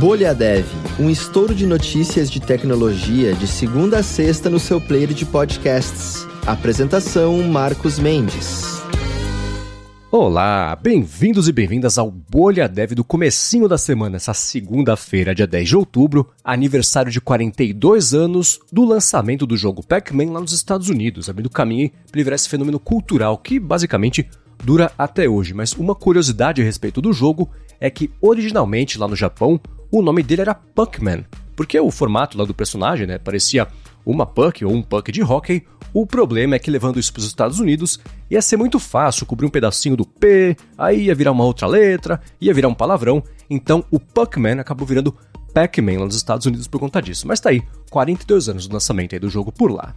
Bolha Dev, um estouro de notícias de tecnologia de segunda a sexta no seu player de podcasts. Apresentação Marcos Mendes. Olá, bem-vindos e bem-vindas ao Bolha Dev do comecinho da semana, essa segunda-feira, dia 10 de outubro, aniversário de 42 anos do lançamento do jogo Pac-Man lá nos Estados Unidos, abrindo caminho para virar esse fenômeno cultural que basicamente dura até hoje. Mas uma curiosidade a respeito do jogo é que originalmente lá no Japão o nome dele era Puckman, porque o formato lá do personagem, né, parecia uma puck ou um puck de hockey. O problema é que levando isso para os Estados Unidos ia ser muito fácil cobrir um pedacinho do P, aí ia virar uma outra letra, ia virar um palavrão. Então o Puckman acabou virando Pac-Man lá nos Estados Unidos por conta disso. Mas tá aí, 42 anos do lançamento do jogo por lá.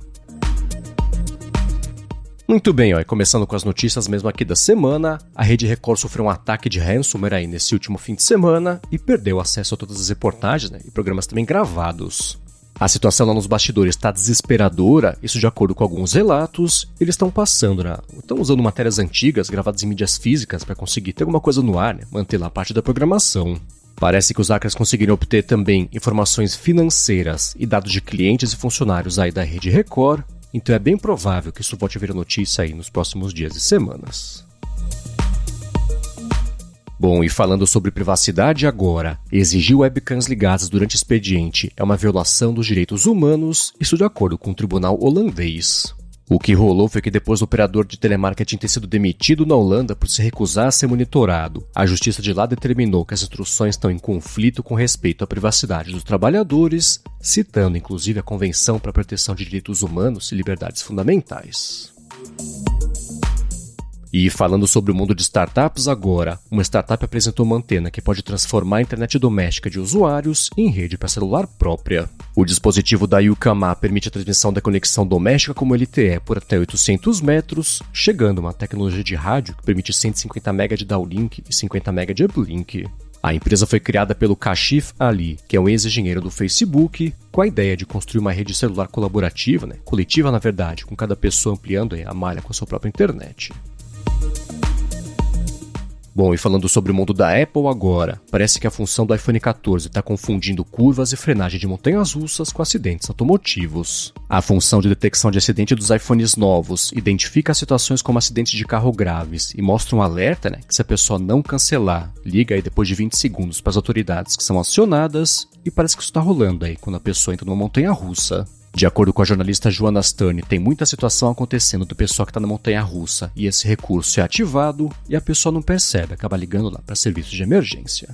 Muito bem, ó, começando com as notícias mesmo aqui da semana, a Rede Record sofreu um ataque de ransomware aí nesse último fim de semana e perdeu acesso a todas as reportagens né, e programas também gravados. A situação lá nos bastidores está desesperadora, isso de acordo com alguns relatos. Eles estão passando, né? Estão usando matérias antigas gravadas em mídias físicas para conseguir ter alguma coisa no ar, né? manter lá parte da programação. Parece que os hackers conseguiram obter também informações financeiras e dados de clientes e funcionários aí da rede Record, então é bem provável que isso volte a notícia aí nos próximos dias e semanas. Bom, e falando sobre privacidade agora, exigir webcams ligadas durante expediente é uma violação dos direitos humanos, isso de acordo com o tribunal holandês. O que rolou foi que depois do operador de telemarketing ter sido demitido na Holanda por se recusar a ser monitorado, a justiça de lá determinou que as instruções estão em conflito com respeito à privacidade dos trabalhadores, citando inclusive a Convenção para a Proteção de Direitos Humanos e Liberdades Fundamentais. E falando sobre o mundo de startups agora, uma startup apresentou uma antena que pode transformar a internet doméstica de usuários em rede para celular própria. O dispositivo da Yukama permite a transmissão da conexão doméstica como LTE por até 800 metros, chegando a uma tecnologia de rádio que permite 150 MB de downlink e 50 MB de uplink. A empresa foi criada pelo Kashif Ali, que é um ex-engenheiro do Facebook, com a ideia de construir uma rede celular colaborativa, né? coletiva na verdade, com cada pessoa ampliando a malha com a sua própria internet. Bom, e falando sobre o mundo da Apple agora, parece que a função do iPhone 14 está confundindo curvas e frenagem de montanhas russas com acidentes automotivos. A função de detecção de acidente dos iPhones novos identifica situações como acidentes de carro graves e mostra um alerta né, que se a pessoa não cancelar, liga aí depois de 20 segundos para as autoridades que são acionadas e parece que isso está rolando aí quando a pessoa entra numa montanha russa. De acordo com a jornalista Joana Stern, tem muita situação acontecendo do pessoal que está na montanha russa e esse recurso é ativado e a pessoa não percebe, acaba ligando lá para serviços de emergência.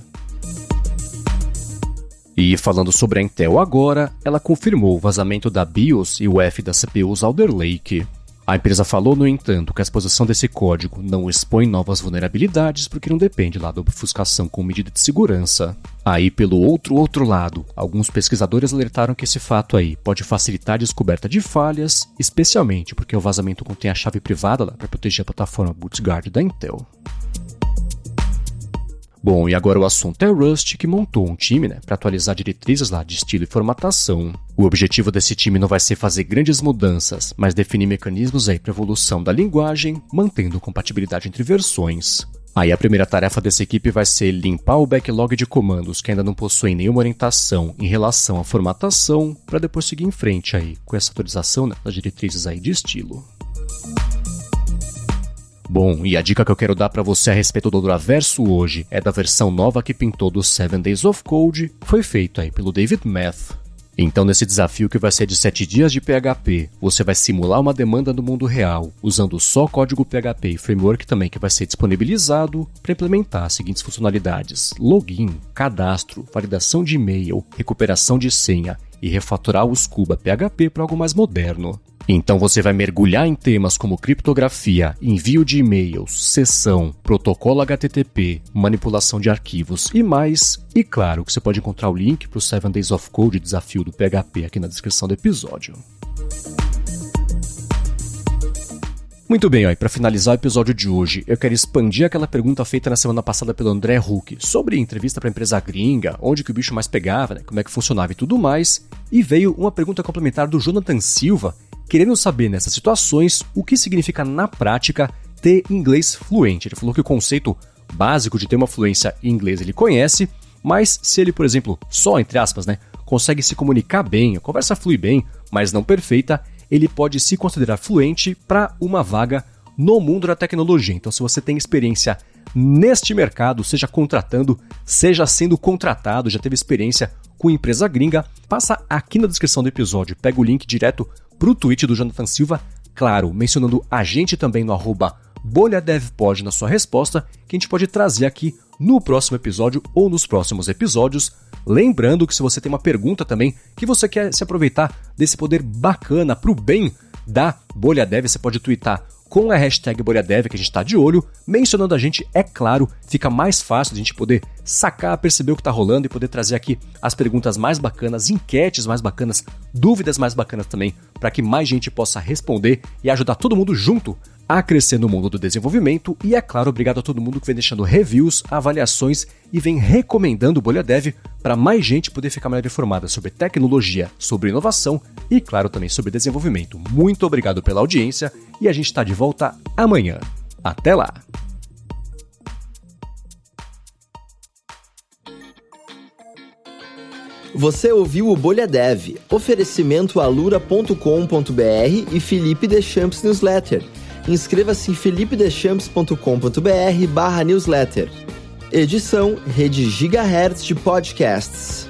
E falando sobre a Intel agora, ela confirmou o vazamento da BIOS e o F da CPUs Alder Lake. A empresa falou, no entanto, que a exposição desse código não expõe novas vulnerabilidades porque não depende lá da obfuscação com medida de segurança. Aí, pelo outro outro lado, alguns pesquisadores alertaram que esse fato aí pode facilitar a descoberta de falhas, especialmente porque o vazamento contém a chave privada para proteger a plataforma BootGuard da Intel. Bom, e agora o assunto é Rust, que montou um time né, para atualizar diretrizes lá de estilo e formatação. O objetivo desse time não vai ser fazer grandes mudanças, mas definir mecanismos aí para evolução da linguagem, mantendo compatibilidade entre versões. Aí a primeira tarefa dessa equipe vai ser limpar o backlog de comandos que ainda não possuem nenhuma orientação em relação à formatação, para depois seguir em frente aí com essa atualização né, das diretrizes aí de estilo. Bom, e a dica que eu quero dar para você a respeito do Duraverso hoje é da versão nova que pintou do Seven Days of Code, foi feito aí pelo David Math. Então, nesse desafio que vai ser de 7 dias de PHP, você vai simular uma demanda no mundo real, usando só código PHP e framework também que vai ser disponibilizado para implementar as seguintes funcionalidades: login, cadastro, validação de e-mail, recuperação de senha e refatorar o Scuba PHP para algo mais moderno. Então você vai mergulhar em temas como criptografia, envio de e-mails, sessão, protocolo HTTP, manipulação de arquivos e mais. E claro que você pode encontrar o link para o 7 Days of Code desafio do PHP aqui na descrição do episódio. Muito bem, para finalizar o episódio de hoje, eu quero expandir aquela pergunta feita na semana passada pelo André Huck sobre entrevista para empresa gringa, onde que o bicho mais pegava, né, como é que funcionava e tudo mais, e veio uma pergunta complementar do Jonathan Silva, querendo saber nessas situações o que significa na prática ter inglês fluente. Ele falou que o conceito básico de ter uma fluência em inglês ele conhece, mas se ele, por exemplo, só entre aspas, né, consegue se comunicar bem, a conversa flui bem, mas não perfeita, ele pode se considerar fluente para uma vaga no mundo da tecnologia. Então, se você tem experiência neste mercado, seja contratando, seja sendo contratado, já teve experiência com empresa gringa, passa aqui na descrição do episódio, pega o link direto para o tweet do Jonathan Silva, claro, mencionando a gente também no arroba bolhadevpod na sua resposta, que a gente pode trazer aqui no próximo episódio ou nos próximos episódios. Lembrando que se você tem uma pergunta também, que você quer se aproveitar desse poder bacana para o bem da Bolha Dev, você pode twittar com a hashtag BolhaDev que a gente está de olho, mencionando a gente, é claro, fica mais fácil de a gente poder sacar, perceber o que está rolando e poder trazer aqui as perguntas mais bacanas, enquetes mais bacanas, dúvidas mais bacanas também, para que mais gente possa responder e ajudar todo mundo junto a crescer no mundo do desenvolvimento e, é claro, obrigado a todo mundo que vem deixando reviews, avaliações e vem recomendando o para mais gente poder ficar melhor informada sobre tecnologia, sobre inovação e, claro, também sobre desenvolvimento. Muito obrigado pela audiência e a gente está de volta amanhã. Até lá! Você ouviu o Bolha Dev, oferecimento alura.com.br e Felipe Deschamps Newsletter inscreva-se em felipedeschamps.com.br barra newsletter. Edição Rede Gigahertz de Podcasts.